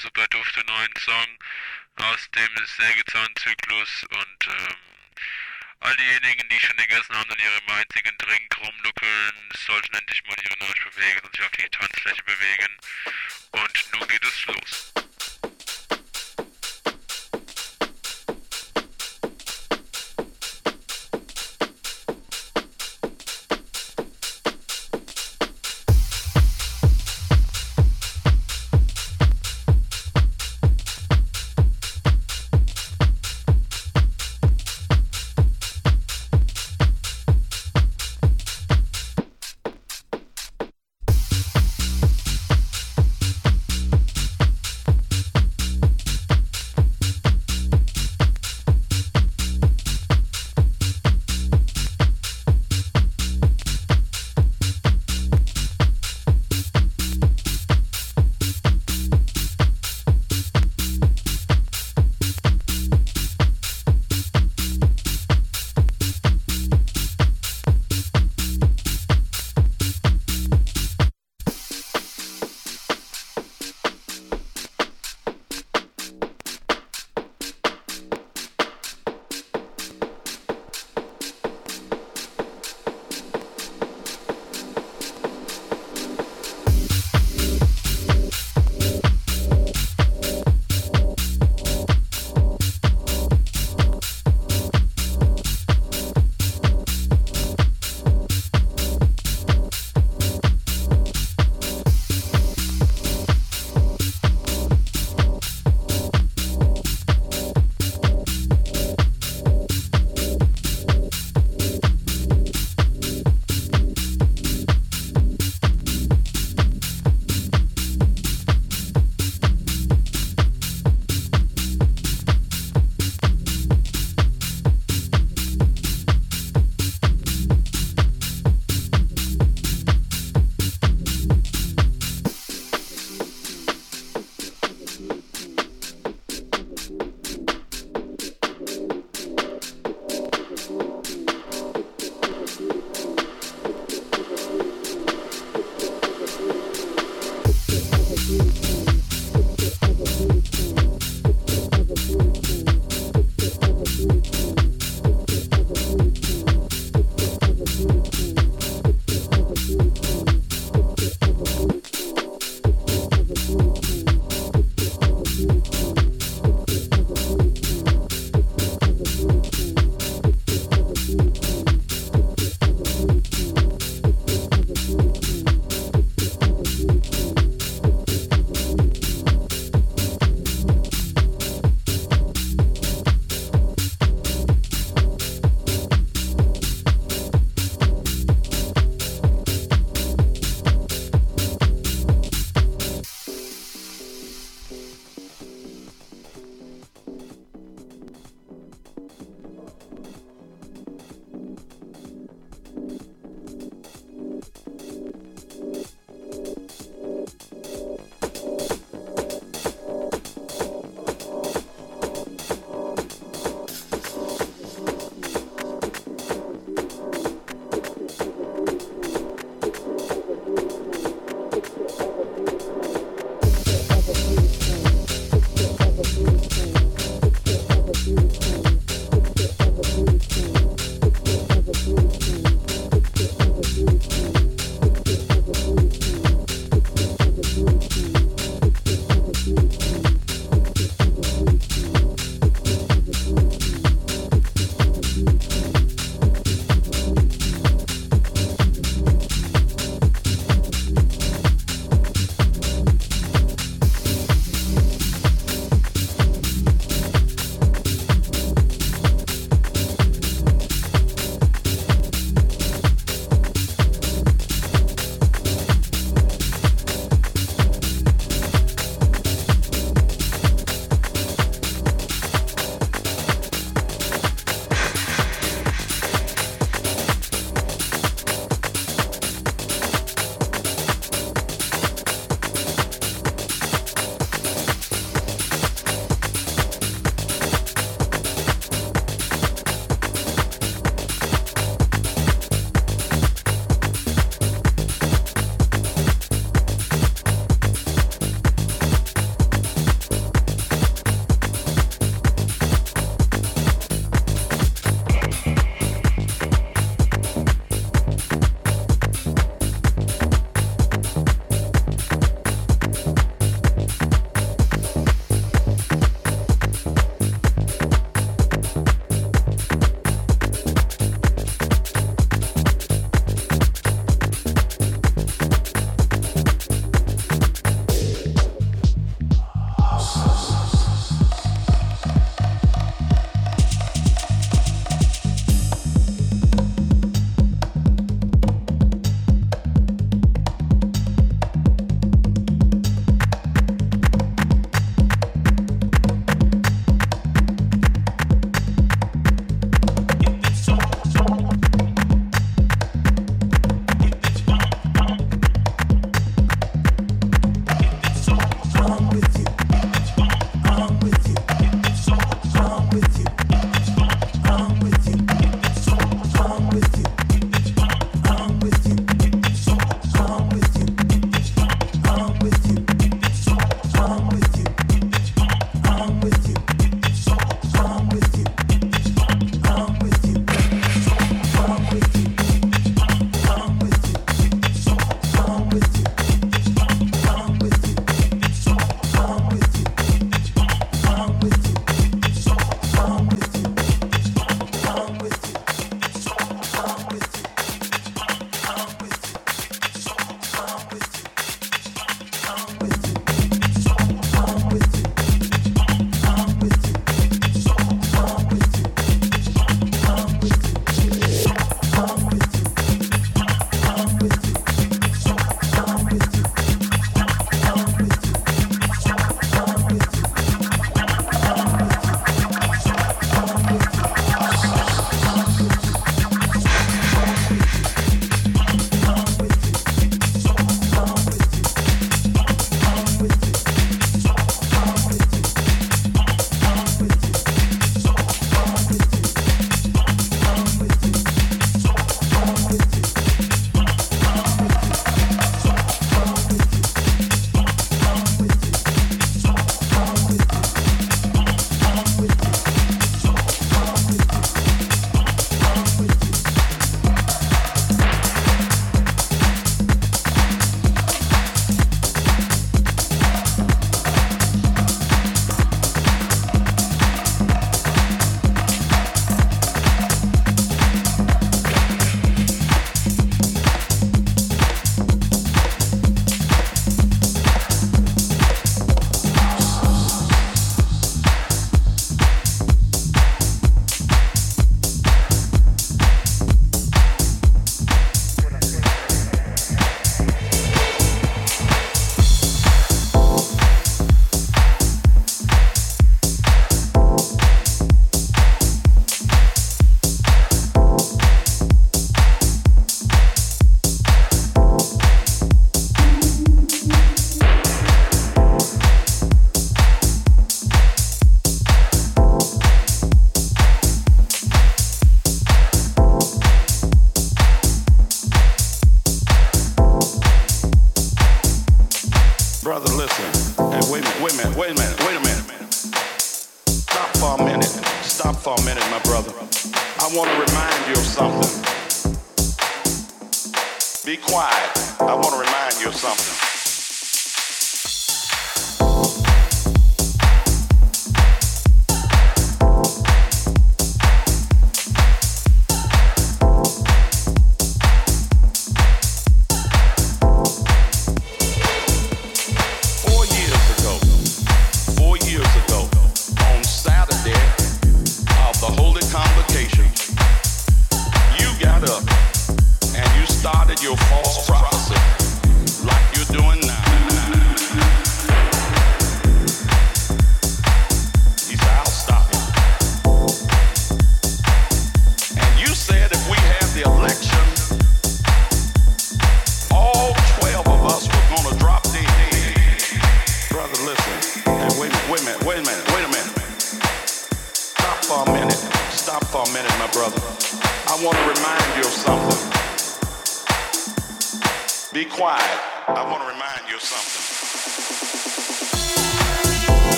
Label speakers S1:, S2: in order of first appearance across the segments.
S1: super dufte neuen Song aus dem Sägezahnzyklus und ähm, all diejenigen, die schon gegessen haben und ihrem einzigen Drink rumnuckeln, sollten endlich mal ihren Arsch bewegen und sich auf die Tanzfläche bewegen. Und nun geht es los.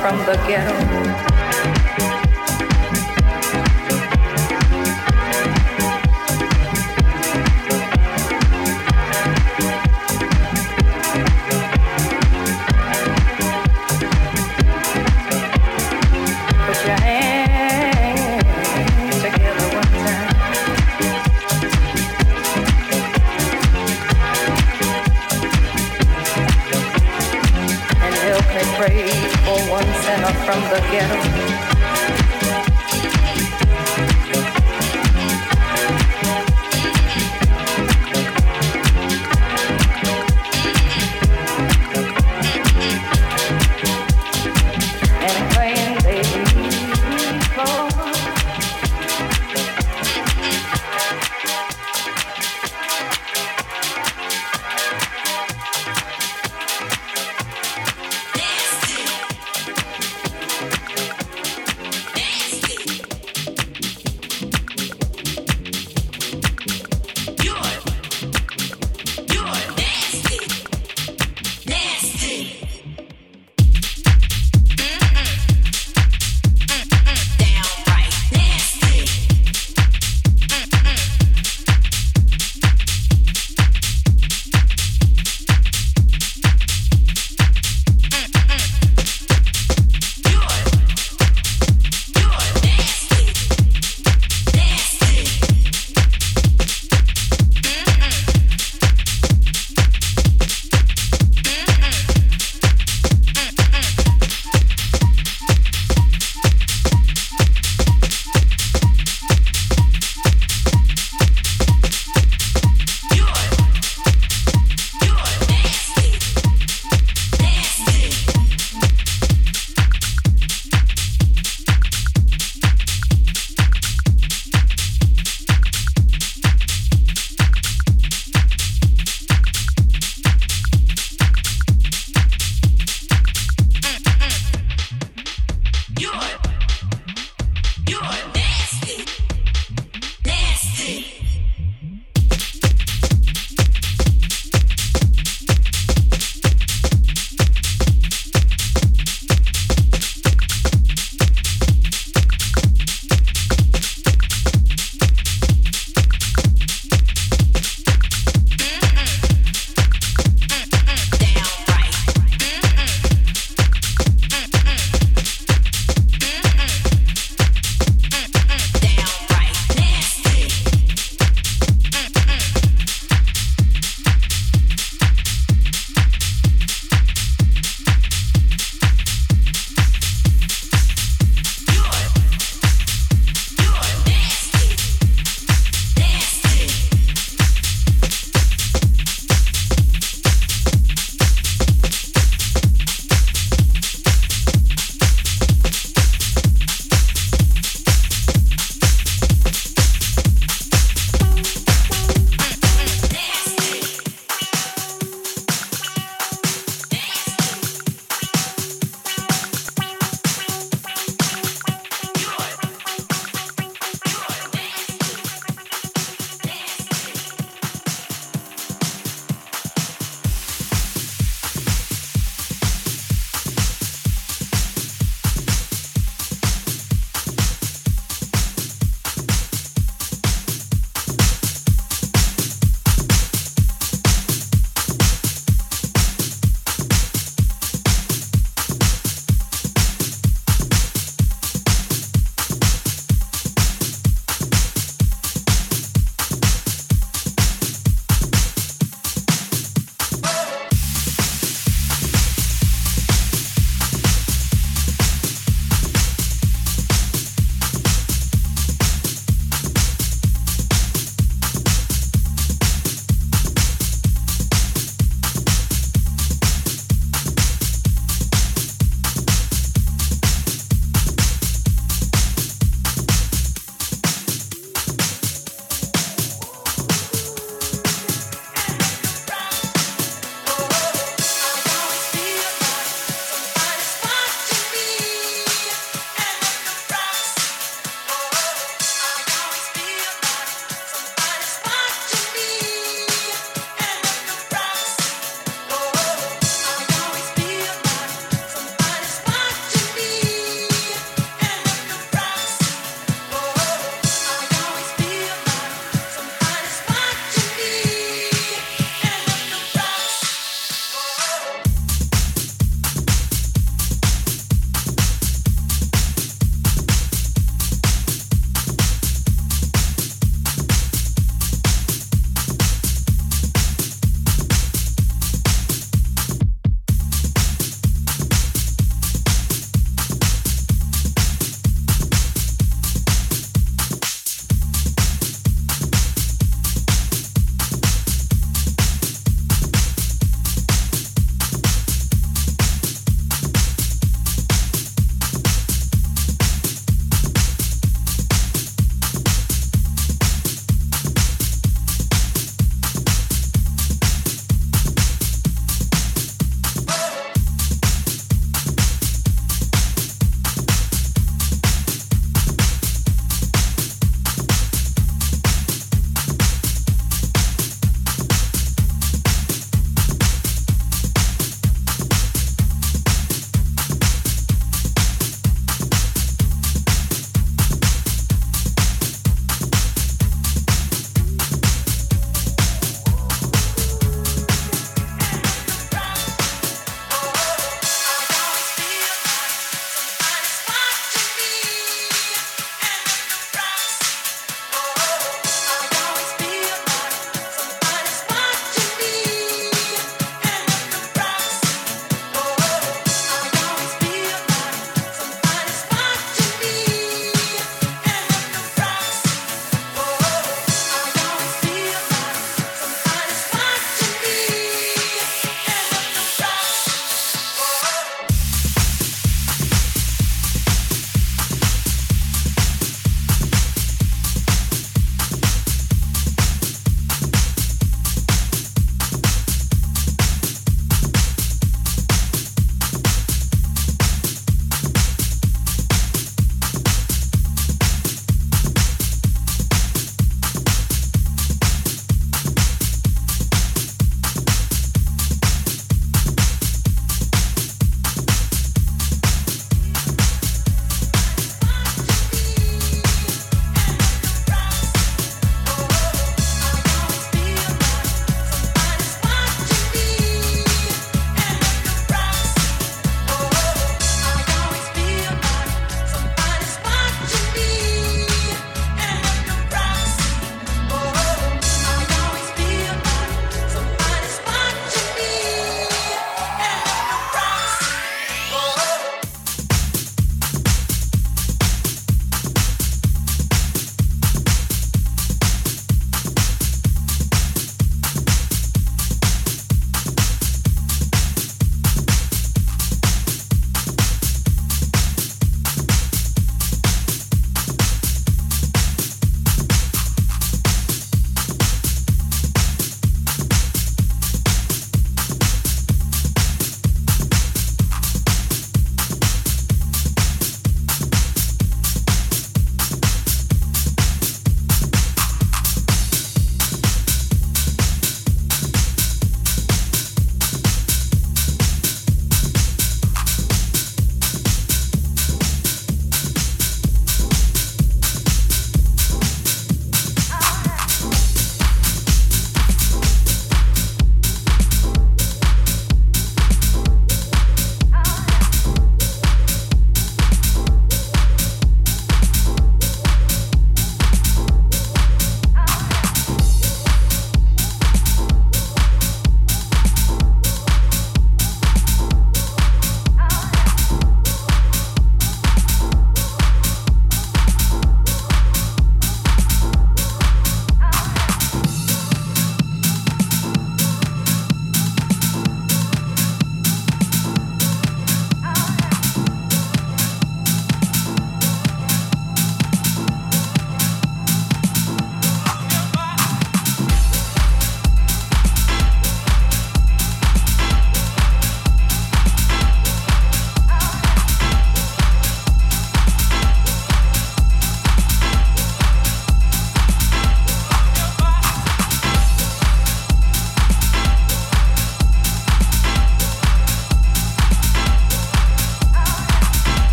S2: from the ghetto.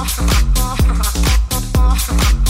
S3: パッパッパッパッパッパッパッ。